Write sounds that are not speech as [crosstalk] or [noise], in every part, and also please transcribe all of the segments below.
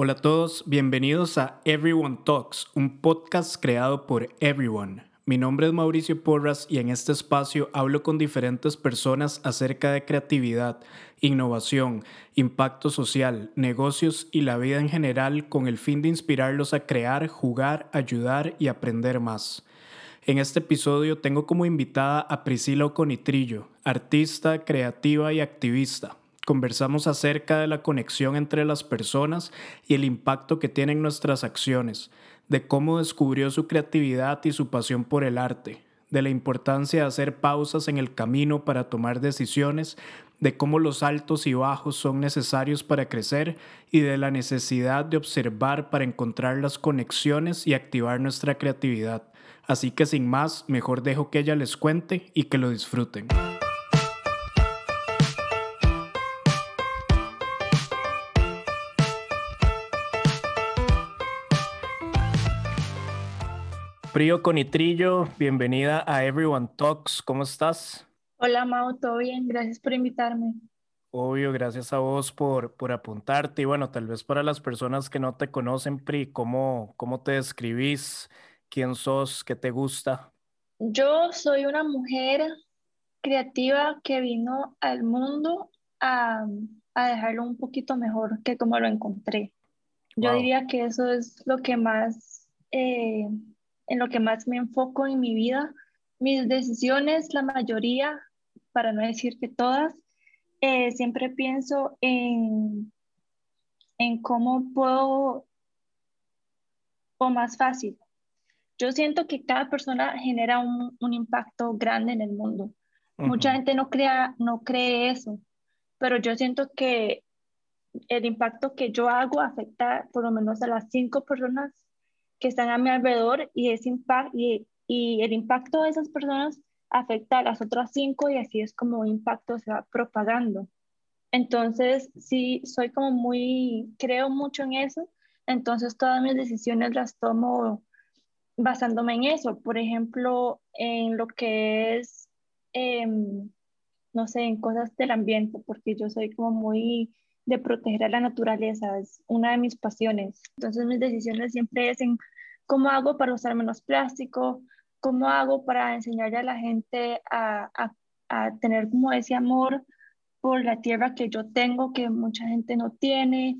Hola a todos, bienvenidos a Everyone Talks, un podcast creado por Everyone. Mi nombre es Mauricio Porras y en este espacio hablo con diferentes personas acerca de creatividad, innovación, impacto social, negocios y la vida en general con el fin de inspirarlos a crear, jugar, ayudar y aprender más. En este episodio tengo como invitada a Priscila Oconitrillo, artista, creativa y activista. Conversamos acerca de la conexión entre las personas y el impacto que tienen nuestras acciones, de cómo descubrió su creatividad y su pasión por el arte, de la importancia de hacer pausas en el camino para tomar decisiones, de cómo los altos y bajos son necesarios para crecer y de la necesidad de observar para encontrar las conexiones y activar nuestra creatividad. Así que sin más, mejor dejo que ella les cuente y que lo disfruten. Frío Conitrillo, bienvenida a Everyone Talks. ¿Cómo estás? Hola Mau, todo bien, gracias por invitarme. Obvio, gracias a vos por, por apuntarte. Y bueno, tal vez para las personas que no te conocen, Pri, ¿cómo, cómo te describís? ¿Quién sos? ¿Qué te gusta? Yo soy una mujer creativa que vino al mundo a, a dejarlo un poquito mejor que como lo encontré. Yo diría que eso es lo que más eh, en lo que más me enfoco en mi vida. Mis decisiones, la mayoría, para no decir que todas, eh, siempre pienso en, en cómo puedo, o más fácil. Yo siento que cada persona genera un, un impacto grande en el mundo. Mucha gente no, crea, no cree eso, pero yo siento que el impacto que yo hago afecta por lo menos a las cinco personas que están a mi alrededor y, ese impact, y, y el impacto de esas personas afecta a las otras cinco y así es como un impacto se va propagando. Entonces, sí, soy como muy, creo mucho en eso, entonces todas mis decisiones las tomo basándome en eso. Por ejemplo, en lo que es, em, no sé, en cosas del ambiente, porque yo soy como muy de proteger a la naturaleza, es una de mis pasiones. Entonces mis decisiones siempre es en cómo hago para usar menos plástico, cómo hago para enseñarle a la gente a, a, tener como ese amor por la tierra que yo tengo, que mucha gente no tiene.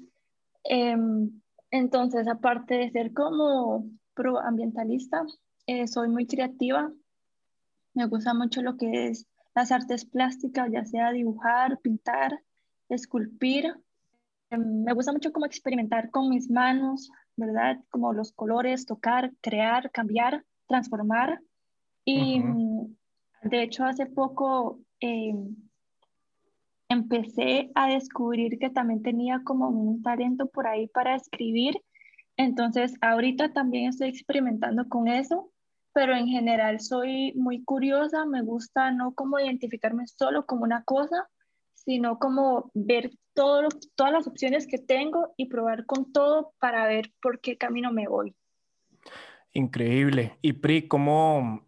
Em, entonces, aparte de ser como proambientalista, eh, soy muy creativa. Me gusta mucho lo que es las artes plásticas, ya sea dibujar, pintar, esculpir. Em, me gusta mucho como experimentar con mis manos, ¿verdad? Como los colores, tocar, crear, cambiar, transformar. Y mm, de hecho hace poco em, empecé a descubrir que también tenía como un talento por ahí para escribir. Entonces ahorita también estoy experimentando con eso, pero en general soy muy curiosa, me gusta no como identificarme solo como una cosa, sino como ver todo, todas las opciones que tengo y probar con todo para ver por qué camino me voy. Increíble. Y Pri, ¿cómo,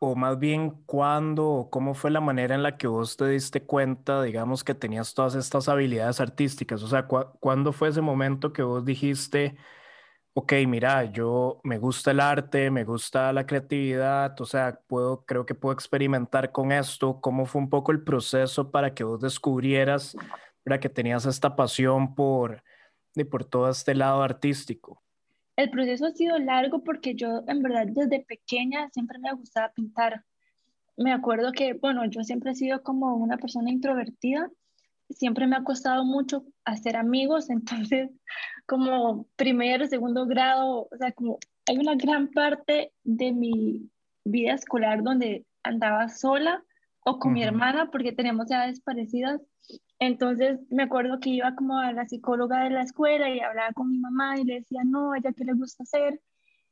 o más bien cuándo, cómo fue la manera en la que vos te diste cuenta, digamos, que tenías todas estas habilidades artísticas? O sea, ¿cuándo fue ese momento que vos dijiste, ok, mira, yo me gusta el arte, me gusta la creatividad, o sea, puedo, creo que puedo experimentar con esto. ¿Cómo fue un poco el proceso para que vos descubrieras que tenías esta pasión por, por todo este lado artístico? El proceso ha sido largo porque yo en verdad desde pequeña siempre me gustaba pintar. Me acuerdo que, bueno, yo siempre he sido como una persona introvertida siempre me ha costado mucho hacer amigos, [laughs] entonces como primero, segundo grado, o sea, como hay una gran parte de mi vida escolar donde andaba sola o con mi hermana porque tenemos edades parecidas. Entonces me acuerdo que iba como a la psicóloga de la escuela y hablaba con mi mamá y le decía, no, ella qué le gusta hacer.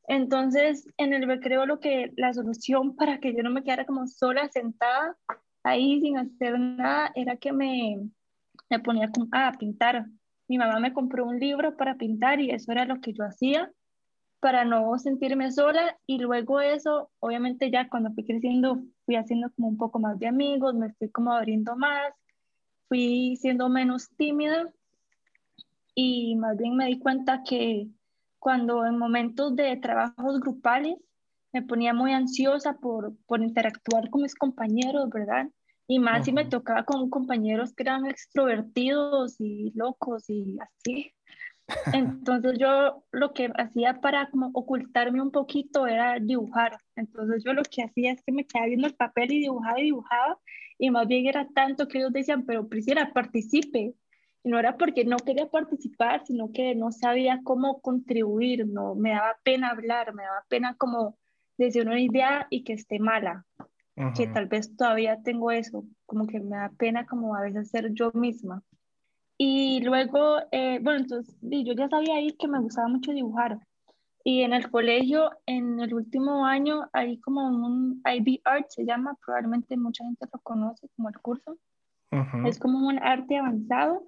Entonces en el recreo lo que la solución para que yo no me quedara como sola sentada ahí sin hacer nada era que me, me ponía a pintar. Mi mamá me compró un libro para pintar y eso era lo que yo hacía para no sentirme sola y luego eso, obviamente ya cuando fui creciendo, fui haciendo como un poco más de amigos, me fui como abriendo más, fui siendo menos tímida y más bien me di cuenta que cuando en momentos de trabajos grupales me ponía muy ansiosa por, por interactuar con mis compañeros, ¿verdad? Y más si me tocaba con compañeros que eran extrovertidos y locos y así. Entonces yo lo que hacía para como ocultarme un poquito era dibujar. Entonces yo lo que hacía es que me quedaba viendo el papel y dibujaba y dibujaba. Y más bien era tanto que ellos decían, pero Priscila, participe. Y no era porque no quería participar, sino que no sabía cómo contribuir, no me daba pena hablar, me daba pena como decir una idea y que esté mala. Que tal vez todavía tengo eso, como que me da pena como a veces ser yo misma. Y luego, eh, bueno, entonces yo ya sabía ahí que me gustaba mucho dibujar. Y en el colegio, en el último año, hay como un IB Art, se llama, probablemente mucha gente lo conoce como el curso. Es como un arte avanzado.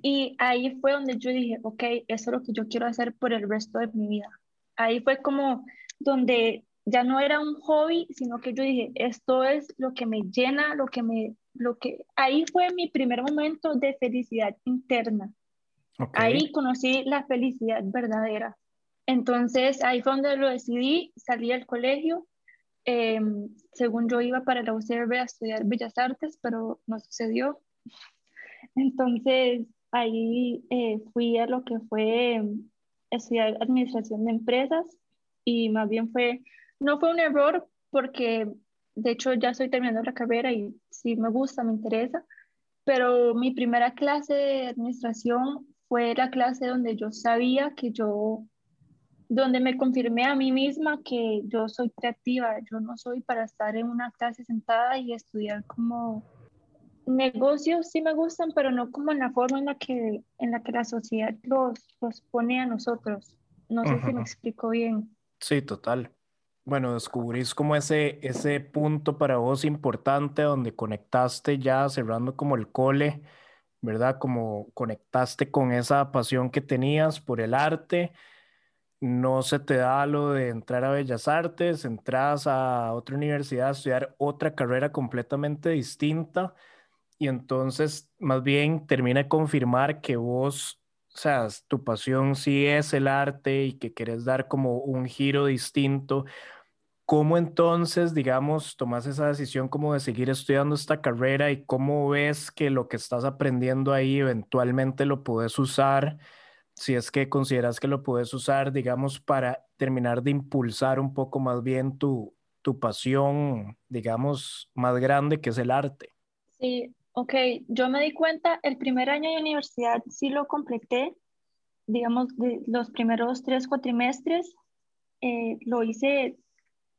Y ahí fue donde yo dije, ok, eso es lo que yo quiero hacer por el resto de mi vida. Ahí fue como donde ya no era un hobby, sino que yo dije, esto es lo que me llena, lo que me lo que ahí fue mi primer momento de felicidad interna. Ahí conocí la felicidad verdadera. Entonces ahí fue donde lo decidí, salí del colegio. Em, según yo iba para la UCR a estudiar Bellas Artes, pero no sucedió. Entonces ahí eh, fui a lo que fue em, estudiar administración de empresas y más bien fue, no fue un error porque de hecho ya estoy terminando la carrera y sí me gusta, me interesa, pero mi primera clase de administración fue la clase donde yo sabía que yo, donde me confirmé a mí misma que yo soy creativa, yo no soy para estar en una clase sentada y estudiar como negocios, sí me gustan, pero no como en la forma en la que, en la que la sociedad los, los pone a nosotros. No sé si me explico bien. Sí, total bueno, descubrís como ese, ese punto para vos importante donde conectaste ya cerrando como el cole, ¿verdad? Como conectaste con esa pasión que tenías por el arte. No se te da lo de entrar a Bellas Artes, entras a otra universidad a estudiar otra carrera completamente distinta y entonces más bien termina de confirmar que vos, o sea, tu pasión sí es el arte y que quieres dar como un giro distinto ¿Cómo entonces, digamos, tomas esa decisión como de seguir estudiando esta carrera y cómo ves que lo que estás aprendiendo ahí eventualmente lo puedes usar, si es que consideras que lo puedes usar, digamos, para terminar de impulsar un poco más bien tu, tu pasión, digamos, más grande que es el arte? Sí, ok, yo me di cuenta, el primer año de universidad sí lo completé, digamos, de los primeros tres cuatrimestres, eh, lo hice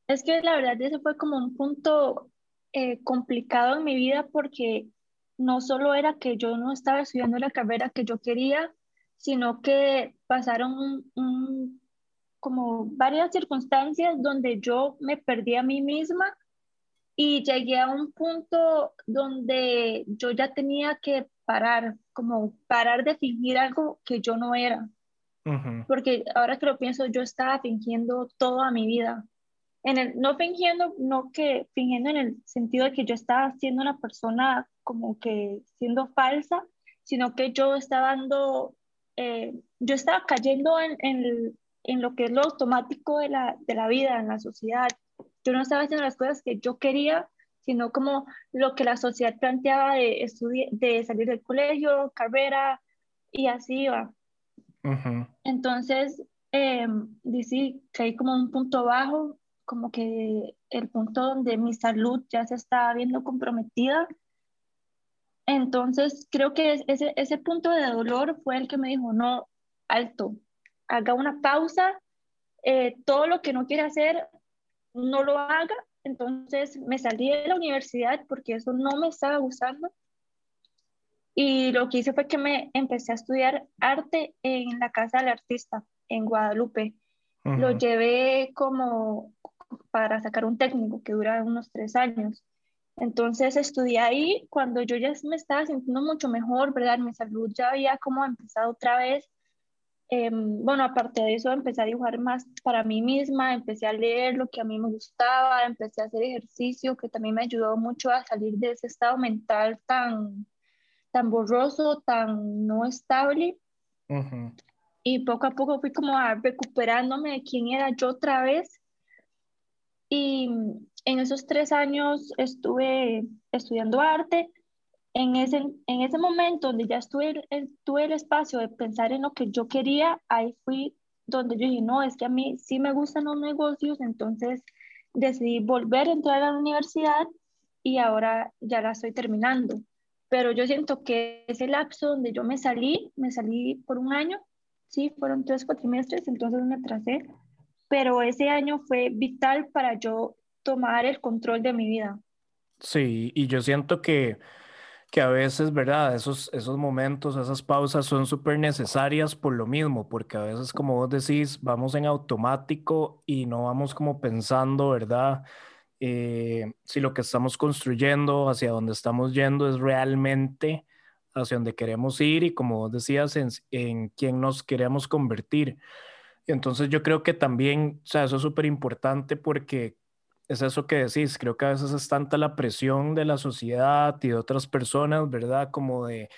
es que la verdad ese fue como un punto eh, complicado en mi vida porque no solo era que yo no estaba estudiando la carrera que yo quería, sino que pasaron como varias circunstancias donde yo me perdí a mí misma y llegué a un punto donde yo ya tenía que parar, como parar de fingir algo que yo no era. Porque ahora que lo pienso, yo estaba fingiendo toda mi vida en el, no fingiendo, no que fingiendo en el sentido de que yo estaba siendo una persona como que siendo falsa, sino que yo estaba dando, eh, yo estaba cayendo en, en, en, lo que es lo automático de la, de la vida, en la sociedad. Yo no estaba haciendo las cosas que yo quería, sino como lo que la sociedad planteaba de, de salir del colegio, carrera, y así iba. Entonces, eh, que hay como un punto bajo como que el punto donde mi salud ya se estaba viendo comprometida. Entonces, creo que ese, ese punto de dolor fue el que me dijo, no, alto, haga una pausa, eh, todo lo que no quiere hacer, no lo haga. Entonces, me salí de la universidad porque eso no me estaba gustando. Y lo que hice fue que me empecé a estudiar arte en la Casa del Artista, en Guadalupe. Lo llevé como para sacar un técnico que dura unos tres años. Entonces estudié ahí cuando yo ya me estaba sintiendo mucho mejor, ¿verdad? Mi salud ya había como empezado otra vez. Em, bueno, aparte de eso, empecé a dibujar más para mí misma, empecé a leer lo que a mí me gustaba, empecé a hacer ejercicio, que también me ayudó mucho a salir de ese estado mental tan, tan borroso, tan no estable. Y poco a poco fui como recuperándome de quién era yo otra vez. Y en esos tres años estuve estudiando arte. En ese, en ese momento donde ya estuve, tuve el espacio de pensar en lo que yo quería, ahí fui donde yo dije, no, es que a mí sí me gustan los negocios, entonces decidí volver a entrar a la universidad y ahora ya la estoy terminando. Pero yo siento que ese lapso donde yo me salí, me salí por un año, sí, fueron tres cuatrimestres, entonces me atrasé, pero ese año fue vital para yo tomar el control de mi vida. Sí, y yo siento que que a veces, ¿verdad? Esos, esos momentos, esas pausas son súper necesarias por lo mismo, porque a veces, como vos decís, vamos en automático y no vamos como pensando, ¿verdad? Eh, si lo que estamos construyendo, hacia donde estamos yendo, es realmente hacia donde queremos ir y como vos decías, en, en quién nos queremos convertir. Entonces yo creo que también, o sea, eso es súper importante porque es eso que decís, creo que a veces es tanta la presión de la sociedad y de otras personas, ¿verdad? Como de,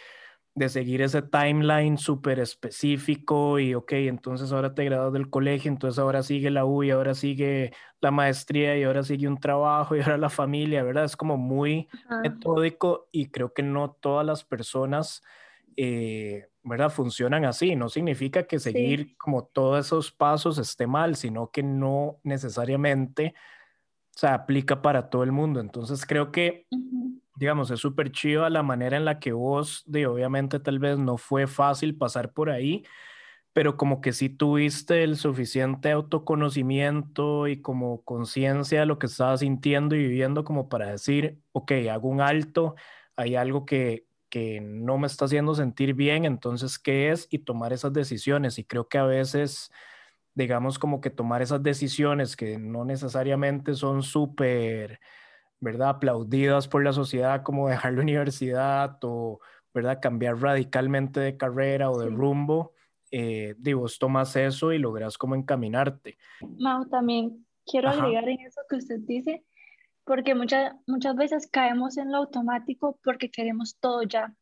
de seguir ese timeline súper específico y, ok, entonces ahora te graduas del colegio, entonces ahora sigue la U y ahora sigue la maestría y ahora sigue un trabajo y ahora la familia, ¿verdad? Es como muy metódico y creo que no todas las personas... Eh, ¿verdad? Funcionan así. No significa que seguir como todos esos pasos esté mal, sino que no necesariamente o sea, aplica para todo el mundo. Entonces creo que, digamos, es súper chido la manera en la que vos, de, obviamente tal vez no fue fácil pasar por ahí, pero como que sí tuviste el suficiente autoconocimiento y como conciencia de lo que estabas sintiendo y viviendo como para decir, ok, hago un alto, hay algo que, que no me está haciendo sentir bien, entonces, ¿qué es? Y tomar esas decisiones. Y creo que a veces digamos, como que tomar esas decisiones que no necesariamente son súper, ¿verdad? Aplaudidas por la sociedad, como dejar la universidad o, ¿verdad? Cambiar radicalmente de carrera o de rumbo. Eh, digo, tomas eso y logras como encaminarte. Mau, también quiero agregar en eso que usted dice, porque muchas, muchas veces caemos en lo automático porque queremos todo ya.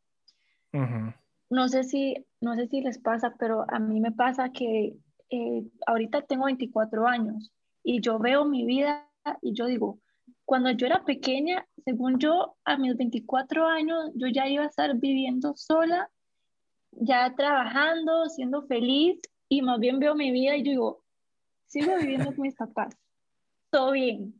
No sé si, no sé si les pasa, pero a mí me pasa que eh, ahorita tengo 24 años y yo veo mi vida y yo digo, cuando yo era pequeña, según yo, a mis 24 años, yo ya iba a estar viviendo sola, ya trabajando, siendo feliz y más bien veo mi vida y yo digo, sigo viviendo con mis papás, todo bien.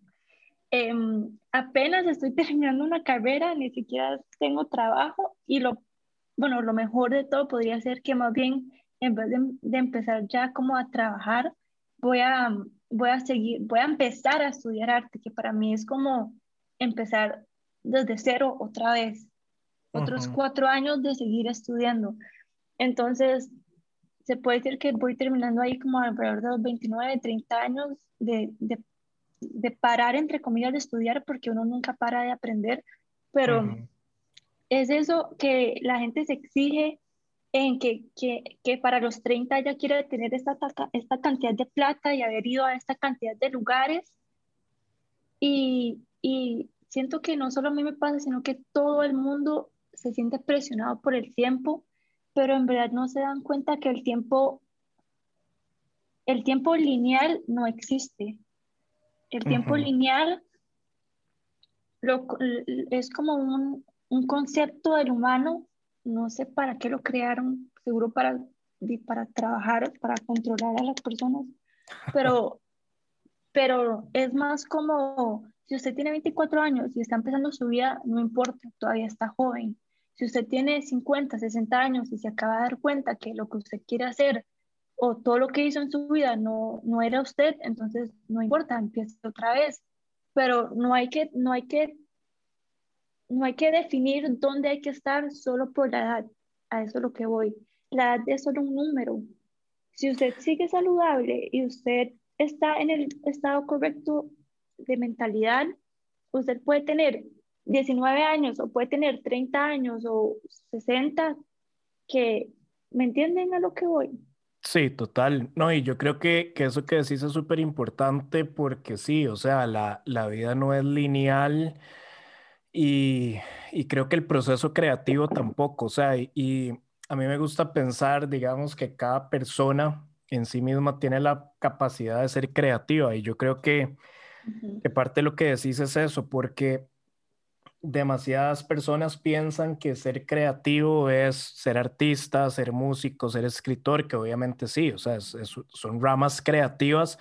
Em, apenas estoy terminando una carrera, ni siquiera tengo trabajo y lo, bueno, lo mejor de todo podría ser que más bien en vez de, empezar ya como a trabajar, voy a, voy a seguir, voy a empezar a estudiar arte, que para mí es como empezar desde cero otra vez, otros cuatro años de seguir estudiando. Entonces, se puede decir que voy terminando ahí como alrededor de los 29, 30 años de, de, de parar, entre comillas, de estudiar, porque uno nunca para de aprender, pero es eso que la gente se exige en que, que, que, para los 30 ya quiere tener esta, esta cantidad de plata y haber ido a esta cantidad de lugares. Y, y siento que no solo a mí me pasa, sino que todo el mundo se siente presionado por el tiempo, pero en verdad no se dan cuenta que el tiempo, el tiempo lineal no existe. El tiempo lineal lo, es como un, un concepto del humano no sé para qué lo crearon, seguro para, para trabajar, para controlar a las personas, [laughs] pero, pero es más como, si usted tiene 24 años y está empezando su vida, no importa, todavía está joven. Si usted tiene 50, 60 años y se acaba de dar cuenta que lo que usted quiere hacer o todo lo que hizo en su vida no, no era usted, entonces no importa, empiece otra vez. Pero no hay que, no hay que no hay que definir dónde hay que estar solo por la edad. A eso es lo que voy. La edad es solo un número. Si usted sigue saludable y usted está en el estado correcto de mentalidad, usted puede tener 19 años o puede tener 30 años o 60, que me entienden a lo que voy. Sí, total. No, y yo creo que, que eso que decís es súper importante porque sí, o sea, la, la vida no es lineal y, creo que el proceso creativo tampoco, o sea, y, a mí me gusta pensar, digamos, que cada persona en sí misma tiene la capacidad de ser creativa y yo creo que, que parte de lo que decís es eso, porque demasiadas personas piensan que ser creativo es ser artista, ser músico, ser escritor, que obviamente sí, o sea, son ramas creativas,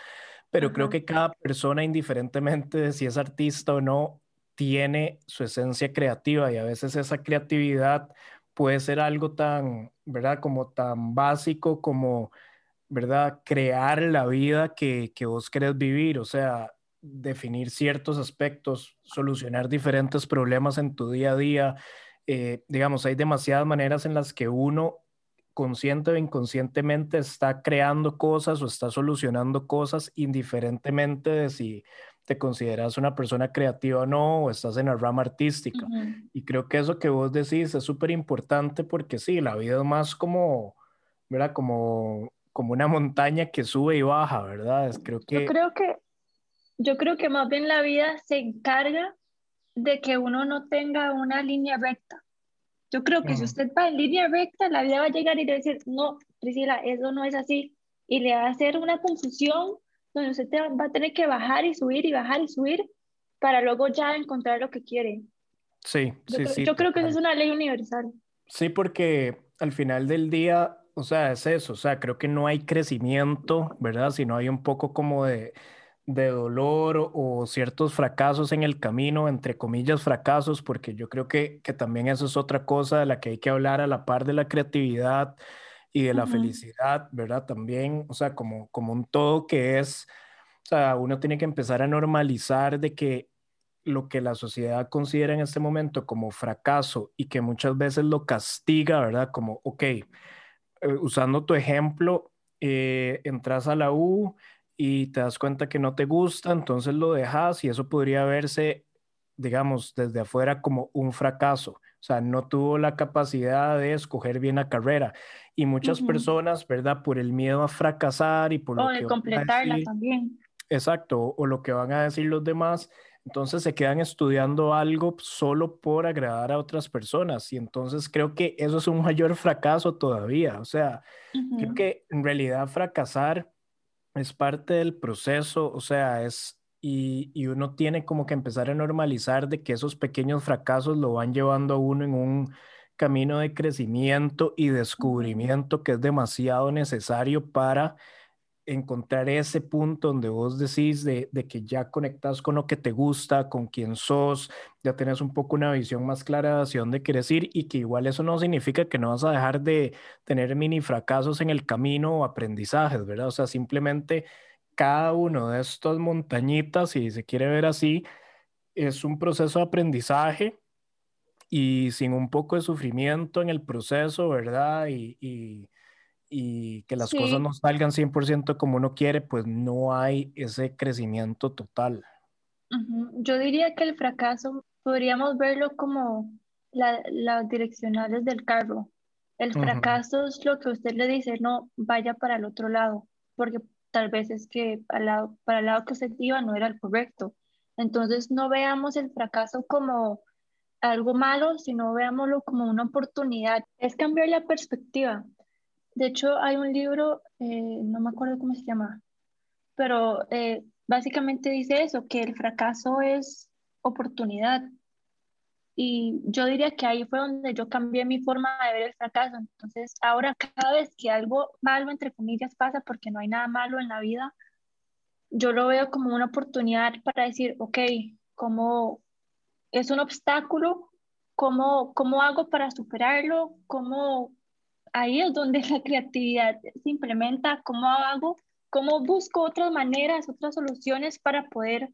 pero creo que cada persona, indiferentemente de si es artista o no, tiene su esencia creativa y a veces esa creatividad puede ser algo tan, ¿verdad? Como tan básico como, ¿verdad? Crear la vida que, que vos querés vivir, o sea, definir ciertos aspectos, solucionar diferentes problemas en tu día a día. Eh, digamos, hay demasiadas maneras en las que uno consciente o inconscientemente está creando cosas o está solucionando cosas indiferentemente de si te consideras una persona creativa o no, o estás en la rama artística. Y creo que eso que vos decís es súper importante porque sí, la vida es más como, ¿verdad? Como, como una montaña que sube y baja, ¿verdad? Es, creo que... Yo creo que, yo creo que más bien la vida se encarga de que uno no tenga una línea recta. Yo creo que si usted va en línea recta, la vida va a llegar y le va a decir, no, Priscila, eso no es así. Y le va a hacer una confusión donde usted va a tener que bajar y subir y bajar y subir para luego ya encontrar lo que quiere. Sí, yo sí, creo, sí. Yo creo que eso es una ley universal. Sí, porque al final del día, o sea, es eso, o sea, creo que no hay crecimiento, ¿verdad? Sino hay un poco como de, de dolor o ciertos fracasos en el camino, entre comillas fracasos, porque yo creo que, que también eso es otra cosa de la que hay que hablar a la par de la creatividad y de la felicidad, ¿verdad? También, o sea, como, como un todo que es, o sea, uno tiene que empezar a normalizar de que lo que la sociedad considera en este momento como fracaso y que muchas veces lo castiga, ¿verdad? Como, ok, eh, usando tu ejemplo, eh, entras a la U y te das cuenta que no te gusta, entonces lo dejas y eso podría verse, digamos, desde afuera como un fracaso. O sea, no tuvo la capacidad de escoger bien la carrera. Y muchas personas, ¿verdad? Por el miedo a fracasar y por o lo de que completarla también. Exacto, o lo que van a decir los demás, entonces se quedan estudiando algo solo por agradar a otras personas. Y entonces creo que eso es un mayor fracaso todavía. O sea, creo que en realidad fracasar es parte del proceso, o sea, es y, uno tiene como que empezar a normalizar de que esos pequeños fracasos lo van llevando a uno en un camino de crecimiento y descubrimiento que es demasiado necesario para encontrar ese punto donde vos decís de, que ya conectas con lo que te gusta, con quién sos, ya tenés un poco una visión más clara de hacia dónde quieres ir y que igual eso no significa que no vas a dejar de tener mini fracasos en el camino o aprendizajes, ¿verdad? O sea, simplemente cada uno de estas montañitas, si se quiere ver así, es un proceso de aprendizaje y sin un poco de sufrimiento en el proceso, ¿verdad? Y, y, que las cosas no salgan 100% como uno quiere, pues no hay ese crecimiento total. Yo diría que el fracaso podríamos verlo como las direccionales del carro. El fracaso es lo que usted le dice, no, vaya para el otro lado, porque tal vez es que lado, para el lado que usted iba no era el correcto. Entonces no veamos el fracaso como algo malo, sino veámoslo como una oportunidad. Es cambiar la perspectiva. De hecho, hay un libro, eh, no me acuerdo cómo se llama, pero eh, básicamente dice eso, que el fracaso es oportunidad. Y yo diría que ahí fue donde yo cambié mi forma de ver el fracaso. Entonces, ahora cada vez que algo malo, entre comillas, pasa, porque no hay nada malo en la vida, yo lo veo como una oportunidad para decir, ok, como es un obstáculo, ¿cómo, cómo hago para superarlo? ¿Cómo ahí es donde la creatividad se implementa? ¿Cómo hago? ¿Cómo busco otras maneras, otras soluciones para poder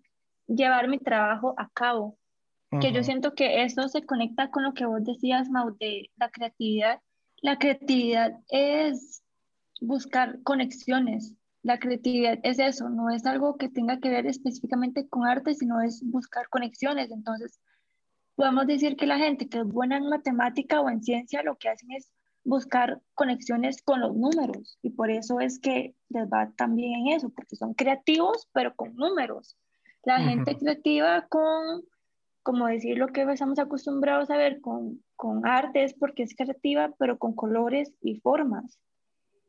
llevar mi trabajo a cabo? Que yo siento que eso se conecta con lo que vos decías, Mau, de la creatividad. La creatividad es buscar conexiones. La creatividad es eso, no es algo que tenga que ver específicamente con arte, sino es buscar conexiones. Entonces, podemos decir que la gente que es buena en matemática o en ciencia lo que hacen es buscar conexiones con los números y por eso es que les va también en eso, porque son creativos pero con números. La gente creativa con como decir lo que estamos acostumbrados a ver con, con arte es porque es creativa, pero con colores y formas.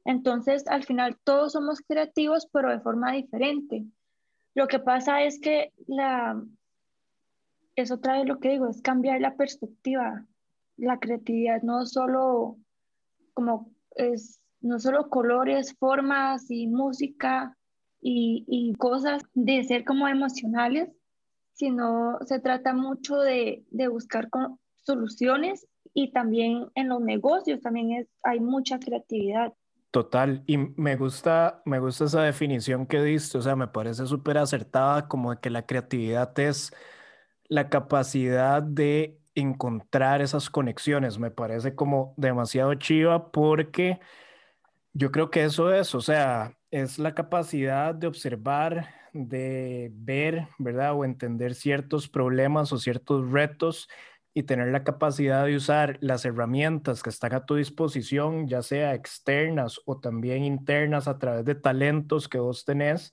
Entonces, al final todos somos creativos, pero de forma diferente. Lo que pasa es que la, es otra vez lo que digo, es cambiar la perspectiva. La creatividad no solo como es, no solo colores, formas y música y, y cosas de ser como emocionales, sino se trata mucho de, de buscar soluciones y también en los negocios también es, hay mucha creatividad. Total, y me gusta, me gusta esa definición que diste, o sea, me parece súper acertada como de que la creatividad es la capacidad de encontrar esas conexiones, me parece como demasiado chiva porque yo creo que eso es, o sea, es la capacidad de observar, de ver, ¿verdad? O entender ciertos problemas o ciertos retos y tener la capacidad de usar las herramientas que están a tu disposición, ya sea externas o también internas a través de talentos que vos tenés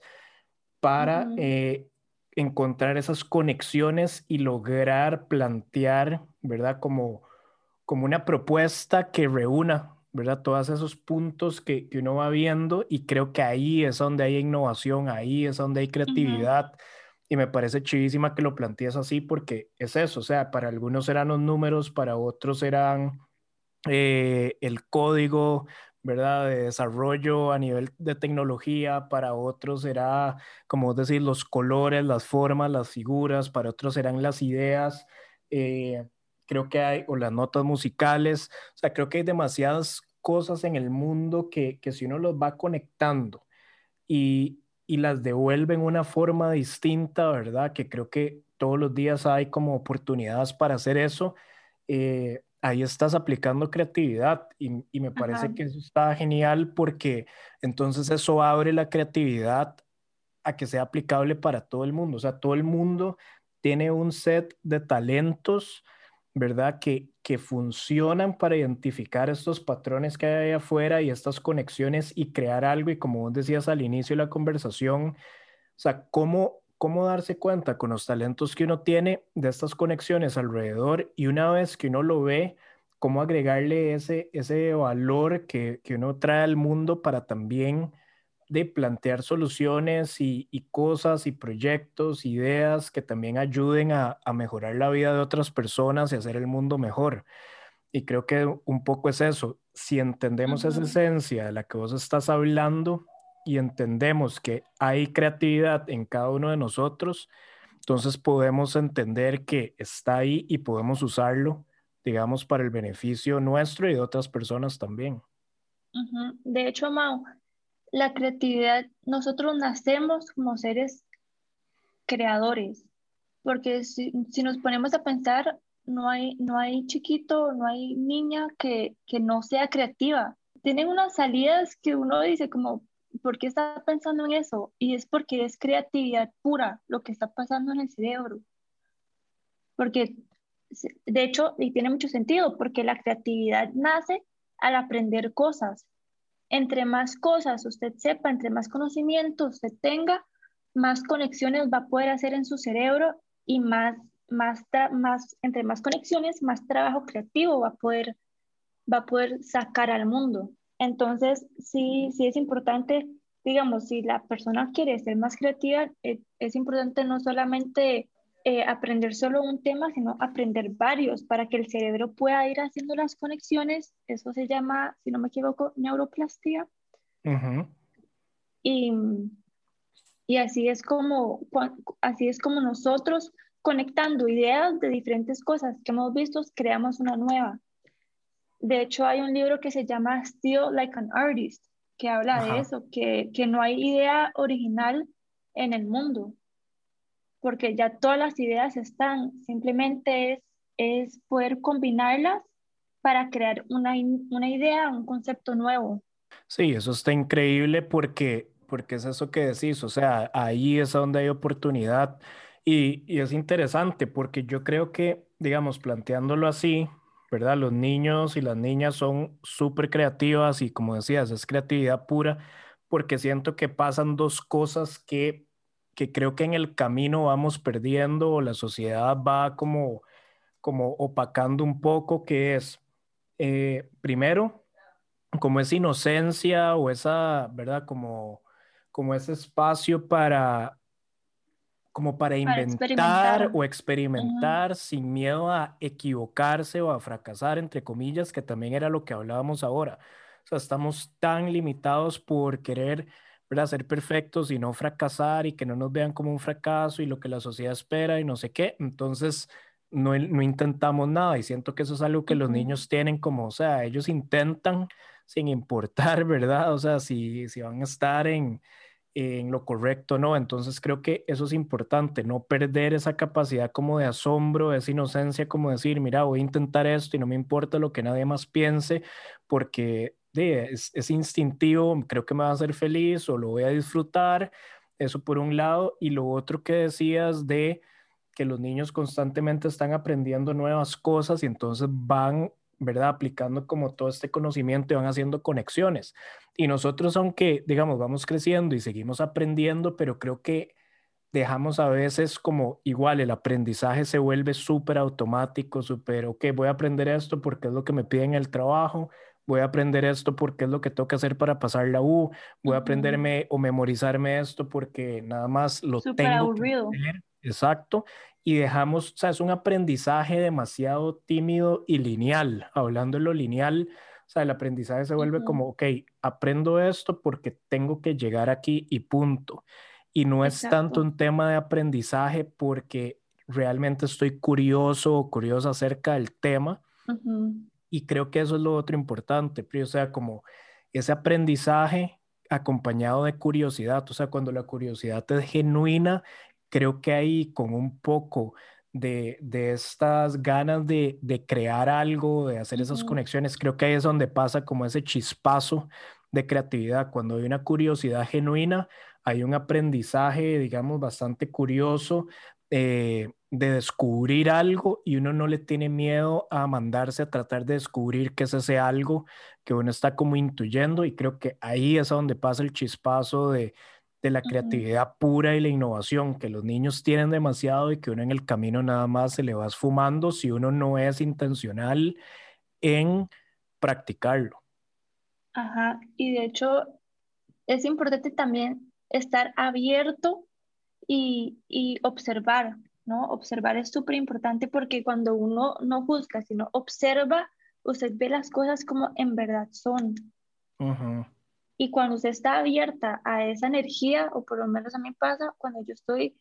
para eh, encontrar esas conexiones y lograr plantear, ¿verdad? Como, como una propuesta que reúna, ¿verdad? Todos esos puntos que, que, uno va viendo y creo que ahí es donde hay innovación, ahí es donde hay creatividad. Y me parece chivísima que lo plantees así porque es eso, o sea, para algunos eran los números, para otros eran eh, el código, ¿verdad? De desarrollo a nivel de tecnología, para otros era, como decir, los colores, las formas, las figuras, para otros eran las ideas, eh, creo que hay, o las notas musicales, o sea, creo que hay demasiadas cosas en el mundo que, que si uno los va conectando y, y las devuelven una forma distinta, ¿verdad? Que creo que todos los días hay como oportunidades para hacer eso. Eh, ahí estás aplicando creatividad y, y me parece que eso está genial porque entonces eso abre la creatividad a que sea aplicable para todo el mundo. O sea, todo el mundo tiene un set de talentos ¿verdad? Que, que funcionan para identificar estos patrones que hay ahí afuera y estas conexiones y crear algo. Y como vos decías al inicio de la conversación, o sea, ¿cómo, cómo darse cuenta con los talentos que uno tiene de estas conexiones alrededor y una vez que uno lo ve, cómo agregarle ese, ese valor que, que uno trae al mundo para también de plantear soluciones y, cosas y proyectos, ideas que también ayuden a, mejorar la vida de otras personas y hacer el mundo mejor. Y creo que un poco es eso. Si entendemos esa esencia de la que vos estás hablando y entendemos que hay creatividad en cada uno de nosotros, entonces podemos entender que está ahí y podemos usarlo, digamos, para el beneficio nuestro y de otras personas también. De hecho, Mau, la creatividad, nosotros nacemos como seres creadores, porque si, nos ponemos a pensar, no hay, no hay chiquito, no hay niña que, que no sea creativa. Tienen unas salidas que uno dice como, ¿por qué está pensando en eso? Y es porque es creatividad pura lo que está pasando en el cerebro. Porque, de hecho, y tiene mucho sentido, porque la creatividad nace al aprender cosas entre más cosas usted sepa, entre más conocimiento usted tenga, más conexiones va a poder hacer en su cerebro y más, más, más entre más conexiones, más trabajo creativo va a poder, va a poder sacar al mundo. Entonces, sí, sí es importante, digamos, si la persona quiere ser más creativa, es, es importante no solamente eh, aprender solo un tema, sino aprender varios para que el cerebro pueda ir haciendo las conexiones. Eso se llama, si no me equivoco, neuroplastia. y, y, así, es como, así es como nosotros, conectando ideas de diferentes cosas que hemos visto, creamos una nueva. De hecho, hay un libro que se llama Still Like an Artist, que habla de eso, que, que no hay idea original en el mundo porque ya todas las ideas están, simplemente es, es poder combinarlas para crear una, una idea, un concepto nuevo. Sí, eso está increíble porque, porque es eso que decís, o sea, ahí es donde hay oportunidad y, y es interesante porque yo creo que, digamos, planteándolo así, ¿verdad? Los niños y las niñas son súper creativas y como decías, es creatividad pura porque siento que pasan dos cosas que que creo que en el camino vamos perdiendo la sociedad va como, como opacando un poco, que es, eh, primero, como esa inocencia o esa, ¿verdad? Como, como ese espacio para, como para inventar o experimentar sin miedo a equivocarse o a fracasar, entre comillas, que también era lo que hablábamos ahora. O sea, estamos tan limitados por querer ¿verdad? ser perfectos y no fracasar y que no nos vean como un fracaso y lo que la sociedad espera y no sé qué. Entonces, no, no intentamos nada y siento que eso es algo que los niños tienen como, o sea, ellos intentan sin importar, [laughs] ¿verdad? O sea, si, si van a estar en, en lo correcto no. Entonces creo que eso es importante, no perder esa capacidad como de asombro, esa inocencia, como decir, mira, voy a intentar esto y no me importa lo que nadie más piense, porque es, es, instintivo, creo que me va a hacer feliz o lo voy a disfrutar, eso por un lado, y lo otro que decías de que los niños constantemente están aprendiendo nuevas cosas y entonces van, ¿verdad? Aplicando como todo este conocimiento y van haciendo conexiones. Y nosotros, aunque, digamos, vamos creciendo y seguimos aprendiendo, pero creo que dejamos a veces como igual el aprendizaje se vuelve súper automático, súper, ok, voy a aprender esto porque es lo que me piden en el trabajo, voy a aprender esto porque es lo que tengo que hacer para pasar la U, voy a aprenderme o memorizarme esto porque nada más lo tengo aburrido. que hacer. Exacto. Y dejamos, o sea, es un aprendizaje demasiado tímido y lineal. Hablando de lo lineal, o sea, el aprendizaje se vuelve como, ok, aprendo esto porque tengo que llegar aquí y punto. Y no es tanto un tema de aprendizaje porque realmente estoy curioso o curiosa acerca del tema. Y creo que eso es lo otro importante, o sea, como ese aprendizaje acompañado de curiosidad, o sea, cuando la curiosidad es genuina, creo que ahí con un poco de, de estas ganas de, de, crear algo, de hacer esas conexiones, creo que ahí es donde pasa como ese chispazo de creatividad, cuando hay una curiosidad genuina, hay un aprendizaje, digamos, bastante curioso eh, de descubrir algo y uno no le tiene miedo a mandarse a tratar de descubrir qué es ese algo que uno está como intuyendo y creo que ahí es donde pasa el chispazo de, de la creatividad pura y la innovación que los niños tienen demasiado y que uno en el camino nada más se le va esfumando si uno no es intencional en practicarlo. Ajá, y de hecho es importante también estar abierto y, y observar, ¿no? Observar es súper importante porque cuando uno no juzga, sino observa, usted ve las cosas como en verdad son. Y cuando usted está abierta a esa energía, o por lo menos a mí pasa, cuando yo estoy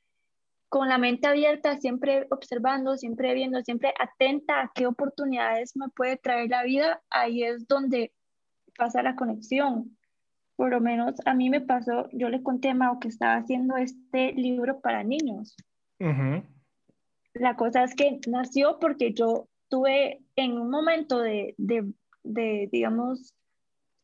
con la mente abierta, siempre observando, siempre viendo, siempre atenta a qué oportunidades me puede traer la vida, ahí es donde pasa la conexión por lo menos a mí me pasó, yo le conté a Mao que estaba haciendo este libro para niños. La cosa es que nació porque yo tuve en un momento de, de, de, digamos,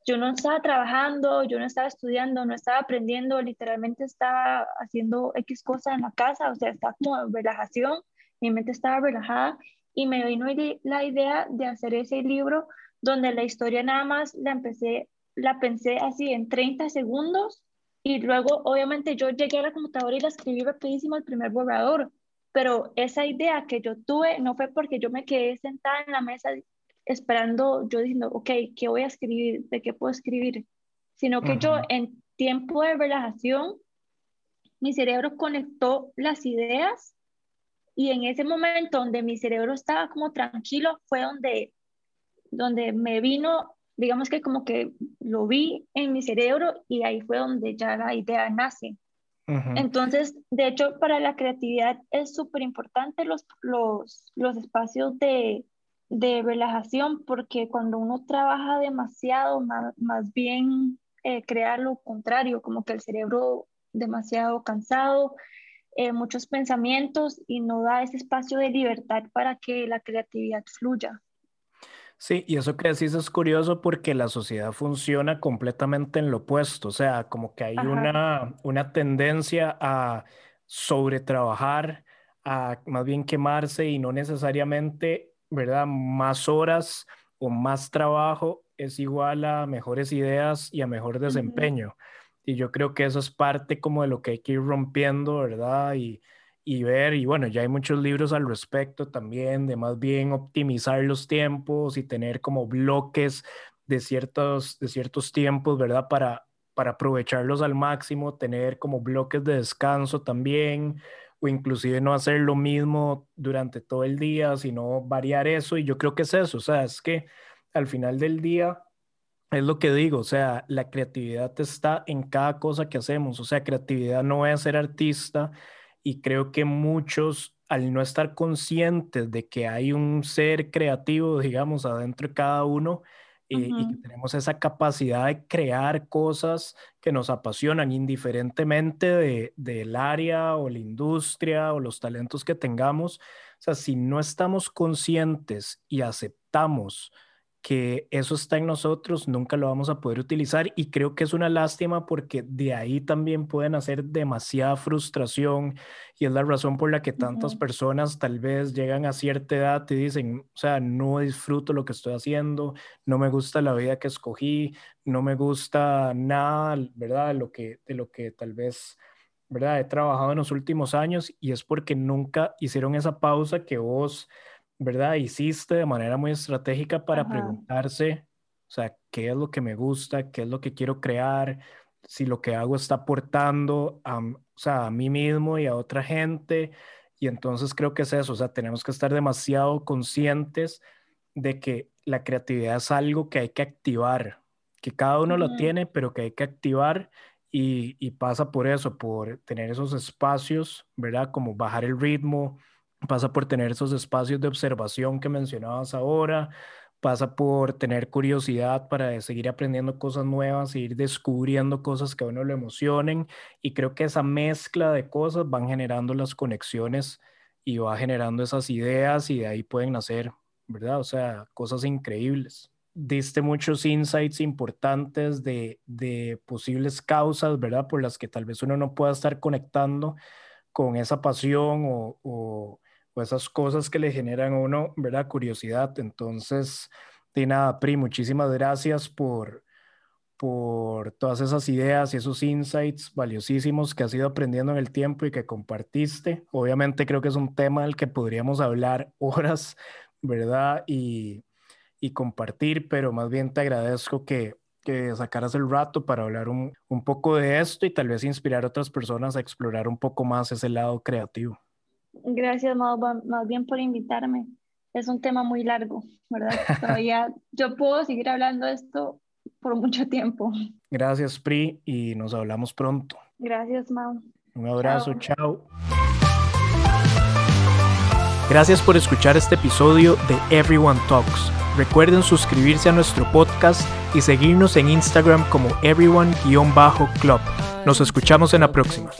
yo no estaba trabajando, yo no estaba estudiando, no estaba aprendiendo, literalmente estaba haciendo X cosas en la casa, o sea, estaba como relajación, mi mente estaba relajada y me vino la idea de hacer ese libro donde la historia nada más la empecé la pensé así en 30 segundos y luego obviamente yo llegué a la computadora y la escribí rapidísimo el primer borrador, pero esa idea que yo tuve no fue porque yo me quedé sentada en la mesa esperando, yo diciendo, ok, ¿qué voy a escribir? ¿De qué puedo escribir? Sino que yo en tiempo de relajación, mi cerebro conectó las ideas y en ese momento donde mi cerebro estaba como tranquilo fue donde, donde me vino digamos que como que lo vi en mi cerebro y ahí fue donde ya la idea nace. Entonces, de hecho, para la creatividad es súper importante los, los, los espacios de, de, relajación porque cuando uno trabaja demasiado, más, más bien eh, crea lo contrario, como que el cerebro demasiado cansado, eh, muchos pensamientos y no da ese espacio de libertad para que la creatividad fluya. Sí, y eso que decís es curioso porque la sociedad funciona completamente en lo opuesto, o sea, como que hay una, una tendencia a sobretrabajar, a más bien quemarse y no necesariamente, ¿verdad? Más horas o más trabajo es igual a mejores ideas y a mejor desempeño. Y yo creo que eso es parte como de lo que hay que ir rompiendo, ¿verdad? Y, y ver, y bueno, ya hay muchos libros al respecto también, de más bien optimizar los tiempos y tener como bloques de ciertos, de ciertos tiempos, ¿verdad? Para, para aprovecharlos al máximo, tener como bloques de descanso también, o inclusive no hacer lo mismo durante todo el día, sino variar eso. Y yo creo que es eso, o sea, es que al final del día es lo que digo, o sea, la creatividad está en cada cosa que hacemos, o sea, creatividad no es ser artista y creo que muchos al no estar conscientes de que hay un ser creativo, digamos, adentro de cada uno, y, que tenemos esa capacidad de crear cosas que nos apasionan indiferentemente de, del área o la industria o los talentos que tengamos. O sea, si no estamos conscientes y aceptamos que eso está en nosotros, nunca lo vamos a poder utilizar y creo que es una lástima porque de ahí también pueden hacer demasiada frustración y es la razón por la que tantas personas tal vez llegan a cierta edad y dicen, o sea, no disfruto lo que estoy haciendo, no me gusta la vida que escogí, no me gusta nada, ¿verdad? De lo que, de lo que tal vez... ¿verdad? He trabajado en los últimos años y es porque nunca hicieron esa pausa que vos ¿verdad? Hiciste de manera muy estratégica para preguntarse, o sea, qué es lo que me gusta, qué es lo que quiero crear, si lo que hago está aportando a, o sea, a mí mismo y a otra gente. Y entonces creo que es eso, o sea, tenemos que estar demasiado conscientes de que la creatividad es algo que hay que activar, que cada uno lo tiene, pero que hay que activar y, y pasa por eso, por tener esos espacios, ¿verdad? Como bajar el ritmo, pasa por tener esos espacios de observación que mencionabas ahora, pasa por tener curiosidad para seguir aprendiendo cosas nuevas, ir descubriendo cosas que a uno le emocionen y creo que esa mezcla de cosas van generando las conexiones y va generando esas ideas y de ahí pueden nacer, ¿verdad? O sea, cosas increíbles. Diste muchos insights importantes de, de posibles causas, ¿verdad? Por las que tal vez uno no pueda estar conectando con esa pasión o, o o esas cosas que le generan a uno, ¿verdad? Curiosidad. Entonces, de nada, Pri, muchísimas gracias por, por todas esas ideas y esos insights valiosísimos que has ido aprendiendo en el tiempo y que compartiste. Obviamente creo que es un tema del que podríamos hablar [laughs] horas, ¿verdad? Y, y compartir, pero más bien te agradezco que, que sacaras el rato para hablar un, un poco de esto y tal vez inspirar a otras personas a explorar un poco más ese lado creativo. Gracias, más, más bien por invitarme. Es un tema muy largo, ¿verdad? Todavía [laughs] yo puedo seguir hablando de esto por mucho tiempo. Gracias, Pri, y nos hablamos pronto. Gracias, Mau. Un abrazo, chao. Gracias por escuchar este episodio de Everyone Talks. Recuerden suscribirse a nuestro podcast y seguirnos en Instagram como everyone-club. Nos escuchamos en la próxima.